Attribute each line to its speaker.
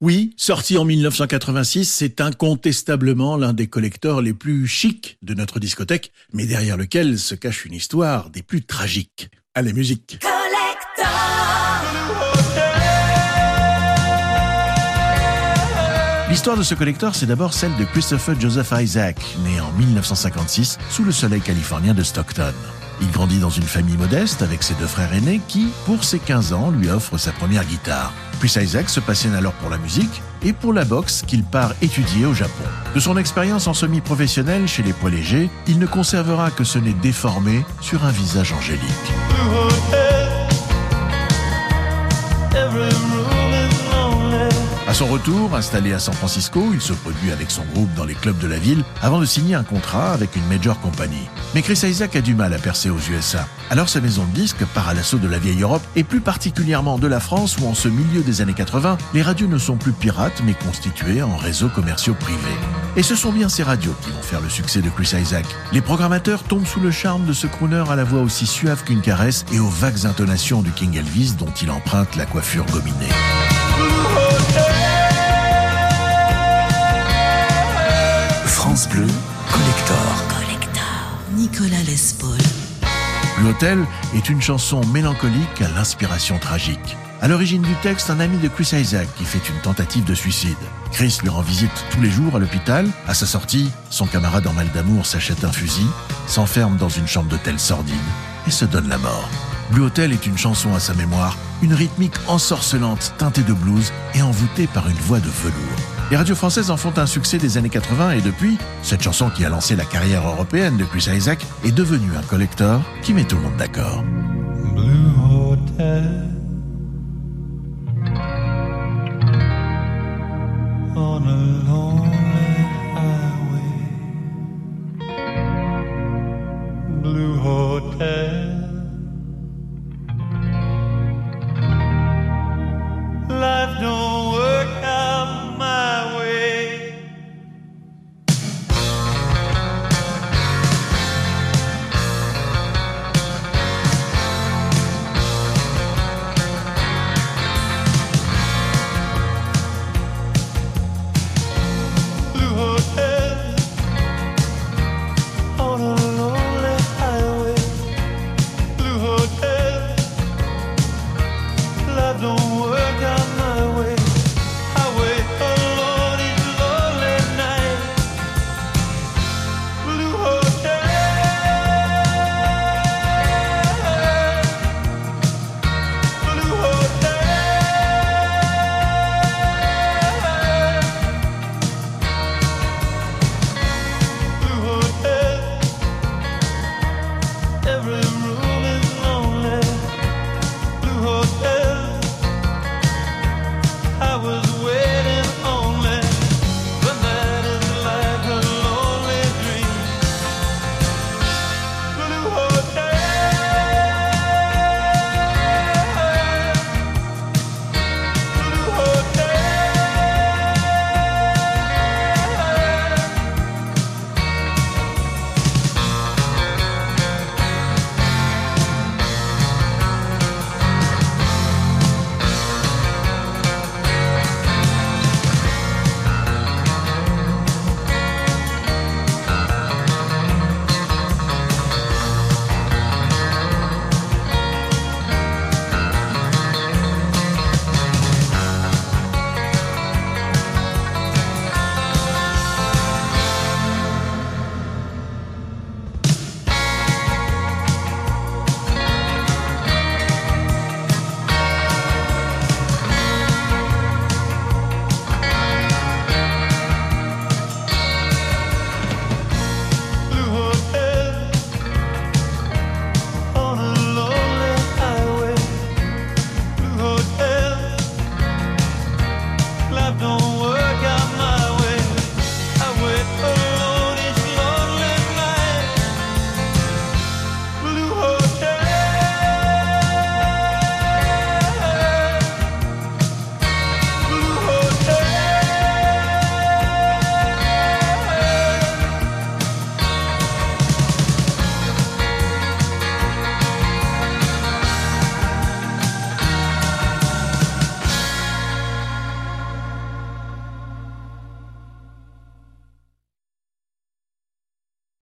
Speaker 1: Oui, sorti en 1986, c'est incontestablement l'un des collecteurs les plus chics de notre discothèque, mais derrière lequel se cache une histoire des plus tragiques. Allez, musique L'histoire de ce collecteur, c'est d'abord celle de Christopher Joseph Isaac, né en 1956 sous le soleil californien de Stockton. Il grandit dans une famille modeste avec ses deux frères aînés qui, pour ses 15 ans, lui offrent sa première guitare. Puis Isaac se passionne alors pour la musique et pour la boxe qu'il part étudier au Japon. De son expérience en semi-professionnel chez les poids légers, il ne conservera que ce nez déformé sur un visage angélique. Son retour, installé à San Francisco, il se produit avec son groupe dans les clubs de la ville avant de signer un contrat avec une major company. Mais Chris Isaac a du mal à percer aux USA. Alors sa maison de disques part à l'assaut de la vieille Europe et plus particulièrement de la France où en ce milieu des années 80, les radios ne sont plus pirates mais constituées en réseaux commerciaux privés. Et ce sont bien ces radios qui vont faire le succès de Chris Isaac. Les programmateurs tombent sous le charme de ce crooner à la voix aussi suave qu'une caresse et aux vagues intonations du King Elvis dont il emprunte la coiffure gominée.
Speaker 2: France Bleu, Collector.
Speaker 3: Collector. Nicolas Lespaul.
Speaker 1: Blue Hotel est une chanson mélancolique à l'inspiration tragique. À l'origine du texte, un ami de Chris Isaac qui fait une tentative de suicide. Chris lui rend visite tous les jours à l'hôpital. À sa sortie, son camarade en mal d'amour s'achète un fusil, s'enferme dans une chambre d'hôtel sordide et se donne la mort. Blue Hotel est une chanson à sa mémoire, une rythmique ensorcelante teintée de blues et envoûtée par une voix de velours. Les radios françaises en font un succès des années 80 et depuis, cette chanson qui a lancé la carrière européenne de Chris Isaac est devenue un collector qui met tout le monde d'accord.